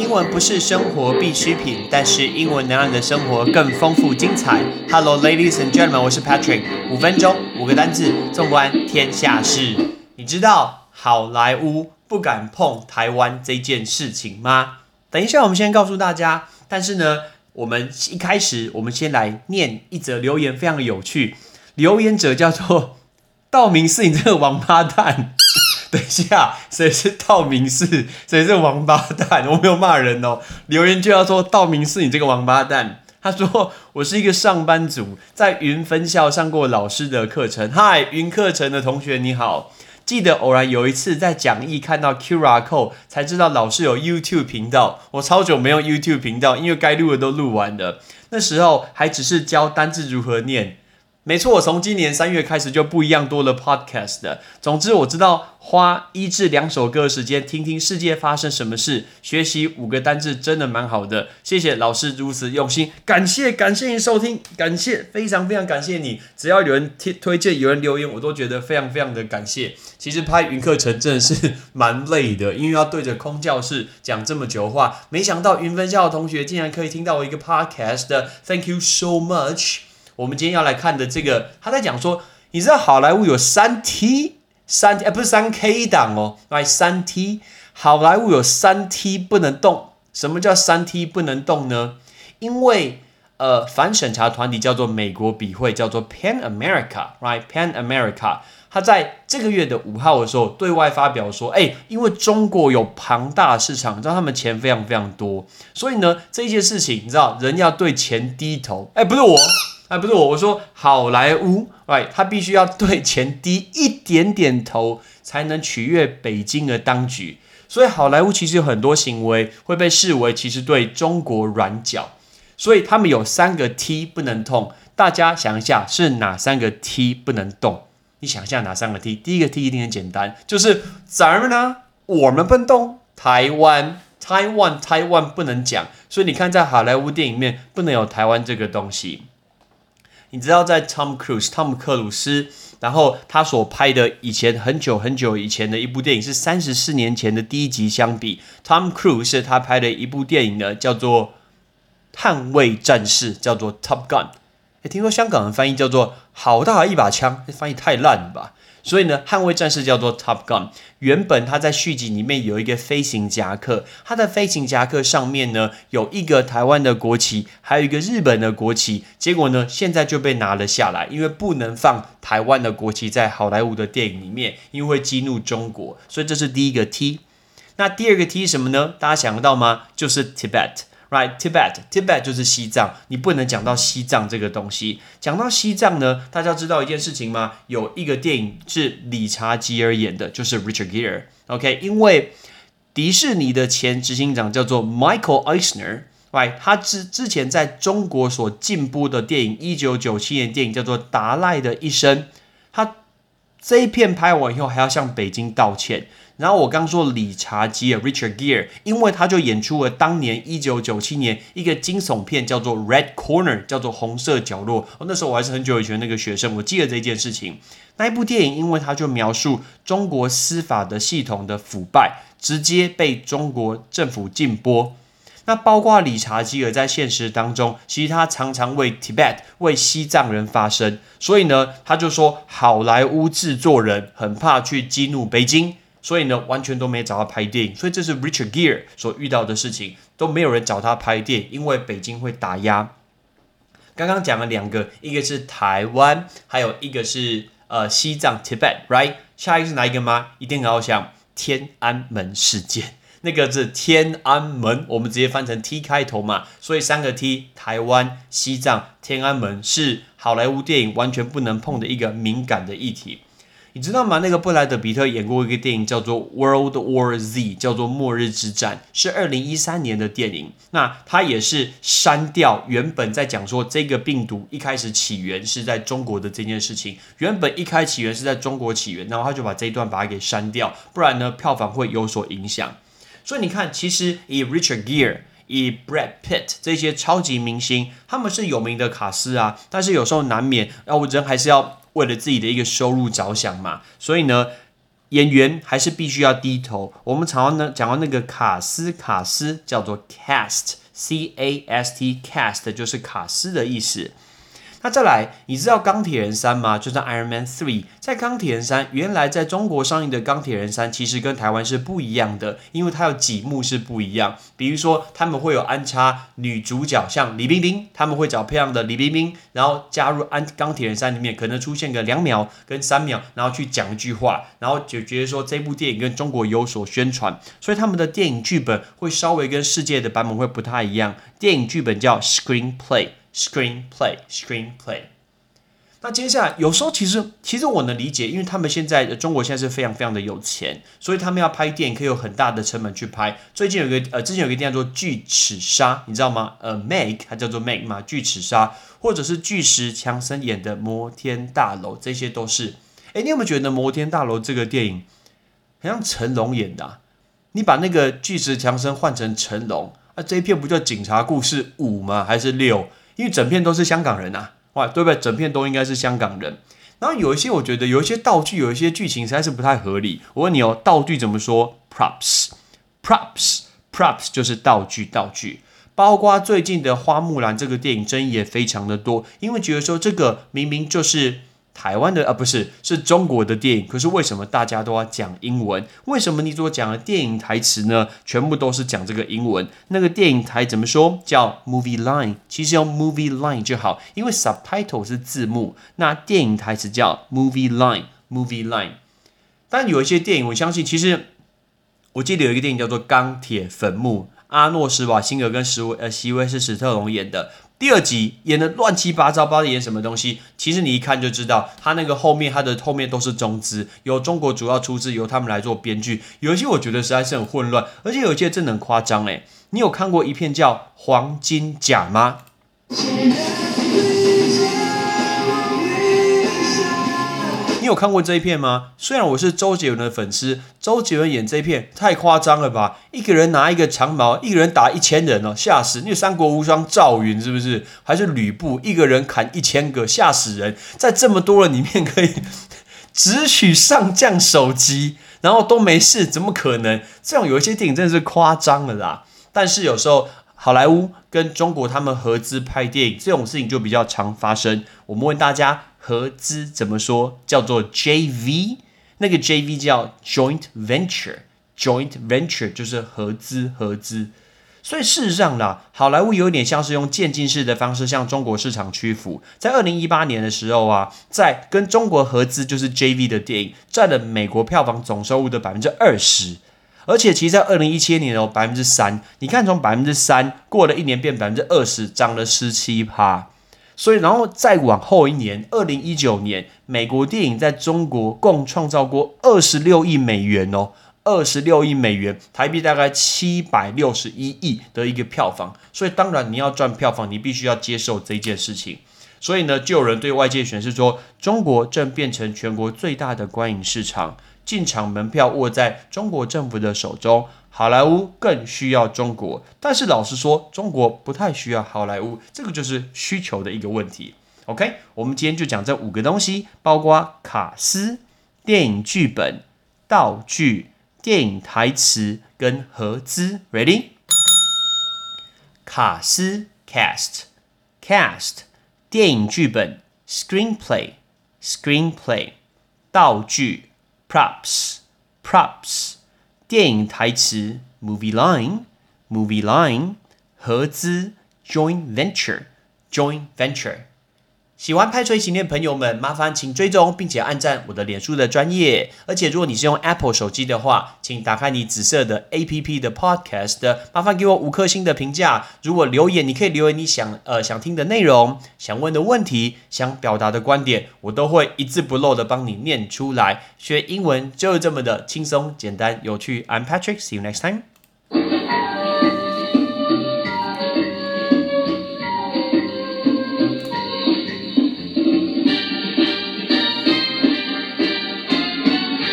英文不是生活必需品，但是英文能让你的生活更丰富精彩。Hello, ladies and gentlemen，我是 Patrick。五分钟，五个单字，纵观天下事。你知道好莱坞不敢碰台湾这件事情吗？等一下，我们先告诉大家。但是呢，我们一开始，我们先来念一则留言，非常的有趣。留言者叫做道明寺，你这个王八蛋。等一下，谁是道明寺？谁是王八蛋？我没有骂人哦。留言就要说道明寺，你这个王八蛋。他说我是一个上班族，在云分校上过老师的课程。嗨，云课程的同学你好。记得偶然有一次在讲义看到 QR code，才知道老师有 YouTube 频道。我超久没用 YouTube 频道，因为该录的都录完了。那时候还只是教单字如何念。没错，我从今年三月开始就不一样多了 podcast 的。总之，我知道花一至两首歌的时间听听世界发生什么事，学习五个单字真的蛮好的。谢谢老师如此用心，感谢感谢你收听，感谢非常非常感谢你。只要有人推推荐，有人留言，我都觉得非常非常的感谢。其实拍云课程真的是蛮累的，因为要对着空教室讲这么久话。没想到云分校的同学竟然可以听到我一个 podcast，Thank you so much。我们今天要来看的这个，他在讲说，你知道好莱坞有三 T 三哎不是三 K 档哦，来三 T，好莱坞有三 T 不能动。什么叫三 T 不能动呢？因为呃反审查团体叫做美国笔会，叫做 Pan America，right Pan America，他在这个月的五号的时候对外发表说，哎，因为中国有庞大市场，你知道他们钱非常非常多，所以呢这件事情你知道人要对钱低头，哎不是我。哎，不是我，我说好莱坞，right，他必须要对钱低一点点头，才能取悦北京的当局。所以好莱坞其实有很多行为会被视为其实对中国软脚。所以他们有三个 T 不能动，大家想一下是哪三个 T 不能动？你想一下哪三个 T？第一个 T 一定很简单，就是咱们呢，我们不能动。台湾，Taiwan，Taiwan 不能讲。所以你看，在好莱坞电影里面不能有台湾这个东西。你知道在 Tom Cruise 汤姆克鲁斯，然后他所拍的以前很久很久以前的一部电影是三十四年前的第一集相比，Tom Cruise 他拍的一部电影呢叫做《捍卫战士》，叫做 Top Gun。哎，听说香港的翻译叫做“好大一把枪”，这翻译太烂了吧？所以呢，捍卫战士叫做 Top Gun。原本它在续集里面有一个飞行夹克，它的飞行夹克上面呢有一个台湾的国旗，还有一个日本的国旗。结果呢，现在就被拿了下来，因为不能放台湾的国旗在好莱坞的电影里面，因为会激怒中国。所以这是第一个 T。那第二个 T 什么呢？大家想得到吗？就是 Tibet。Right, Tibet, Tibet 就是西藏，你不能讲到西藏这个东西。讲到西藏呢，大家知道一件事情吗？有一个电影是理查吉尔演的，就是 Richard Gere。OK，因为迪士尼的前执行长叫做 Michael Eisner，Right，他之之前在中国所进播的电影，一九九七年电影叫做《达赖的一生》，他这一片拍完以后还要向北京道歉。然后我刚说理查基尔 Richard Gere，因为他就演出了当年一九九七年一个惊悚片，叫做 Red Corner，叫做红色角落。哦，那时候我还是很久以前那个学生，我记得这件事情。那一部电影，因为他就描述中国司法的系统的腐败，直接被中国政府禁播。那包括理查基尔在现实当中，其实他常常为 Tibet 为西藏人发声，所以呢，他就说好莱坞制作人很怕去激怒北京。所以呢，完全都没找他拍电影，所以这是 Richard Gere 所遇到的事情，都没有人找他拍电影，因为北京会打压。刚刚讲了两个，一个是台湾，还有一个是呃西藏 Tibet，right？下一个是哪一个吗？一定要想天安门事件，那个是天安门，我们直接翻成 T 开头嘛，所以三个 T，台湾、西藏、天安门是好莱坞电影完全不能碰的一个敏感的议题。你知道吗？那个布莱德比特演过一个电影叫做《World War Z》，叫做《末日之战》，是二零一三年的电影。那他也是删掉原本在讲说这个病毒一开始起源是在中国的这件事情。原本一开始起源是在中国起源，然后他就把这一段把它给删掉，不然呢票房会有所影响。所以你看，其实以 Richard Gere、以 Brad Pitt 这些超级明星，他们是有名的卡司啊，但是有时候难免，要人还是要。为了自己的一个收入着想嘛，所以呢，演员还是必须要低头。我们常常呢讲到那个卡斯，卡斯叫做 cast，c a s t cast 就是卡斯的意思。那再来，你知道钢铁人三吗？就是 Iron Man Three，在钢铁人三原来在中国上映的钢铁人三，其实跟台湾是不一样的，因为它有几幕是不一样。比如说，他们会有安插女主角，像李冰冰，他们会找漂亮的李冰冰，然后加入安钢铁人三里面，可能出现个两秒跟三秒，然后去讲一句话，然后就觉得说这部电影跟中国有所宣传，所以他们的电影剧本会稍微跟世界的版本会不太一样。电影剧本叫 screenplay。Screenplay, screenplay。那接下来，有时候其实其实我能理解，因为他们现在中国现在是非常非常的有钱，所以他们要拍电影可以有很大的成本去拍。最近有个呃，之前有个电影叫做《巨齿鲨》，你知道吗？呃 make，它叫做 Meg 嘛，《巨齿鲨》，或者是巨石强森演的《摩天大楼》，这些都是。哎，你有没有觉得《摩天大楼》这个电影很像成龙演的？你把那个巨石强森换成成龙，啊，这一片不叫《警察故事五》吗？还是六？因为整片都是香港人啊，哇，对不对？整片都应该是香港人。然后有一些，我觉得有一些道具，有一些剧情实在是不太合理。我问你哦，道具怎么说？props，props，props 就是道具，道具。包括最近的《花木兰》这个电影争议也非常的多，因为觉得说这个明明就是。台湾的啊不是是中国的电影，可是为什么大家都要讲英文？为什么你所讲的电影台词呢？全部都是讲这个英文？那个电影台怎么说？叫 movie line，其实用 movie line 就好，因为 subtitle 是字幕，那电影台词叫 movie line，movie line。但有一些电影，我相信，其实我记得有一个电影叫做《钢铁坟墓》，阿诺·施瓦辛格跟史威呃席威是史特龙演的。第二集演的乱七八糟，不知道演什么东西。其实你一看就知道，他那个后面，他的后面都是中资，由中国主要出资，由他们来做编剧。有一些我觉得实在是很混乱，而且有一些真的很夸张。诶，你有看过一片叫《黄金甲》吗？有看过这一片吗？虽然我是周杰伦的粉丝，周杰伦演这一片太夸张了吧？一个人拿一个长矛，一个人打一千人哦，吓死！那三国无双赵云是不是？还是吕布一个人砍一千个，吓死人！在这么多人里面可以 只取上将首级，然后都没事，怎么可能？这种有一些电影真的是夸张了啦。但是有时候好莱坞跟中国他们合资拍电影这种事情就比较常发生。我们问大家。合资怎么说？叫做 JV，那个 JV 叫 Joint Venture，Joint Venture 就是合资合资。所以事实上啦，好莱坞有点像是用渐进式的方式向中国市场屈服。在二零一八年的时候啊，在跟中国合资就是 JV 的电影占了美国票房总收入的百分之二十，而且其实在二零一七年哦百分之三，你看从百分之三过了一年变百分之二十，涨了十七趴。所以，然后再往后一年，二零一九年，美国电影在中国共创造过二十六亿美元哦，二十六亿美元，台币大概七百六十一亿的一个票房。所以，当然你要赚票房，你必须要接受这件事情。所以呢，就有人对外界宣示说，中国正变成全国最大的观影市场，进场门票握在中国政府的手中。好莱坞更需要中国，但是老实说，中国不太需要好莱坞，这个就是需求的一个问题。OK，我们今天就讲这五个东西，包括卡斯、电影剧本、道具、电影台词跟合资。Ready？卡斯 （cast），cast，电影剧本 （screenplay），screenplay，道具 （props），props。电影台词 movie line movie line 合资 joint venture joint venture 喜欢拍锤系列朋友们，麻烦请追踪并且按赞我的脸书的专业。而且如果你是用 Apple 手机的话，请打开你紫色的 APP 的 Podcast，麻烦给我五颗星的评价。如果留言，你可以留言你想呃想听的内容、想问的问题、想表达的观点，我都会一字不漏的帮你念出来。学英文就是这么的轻松、简单、有趣。I'm Patrick，see you next time.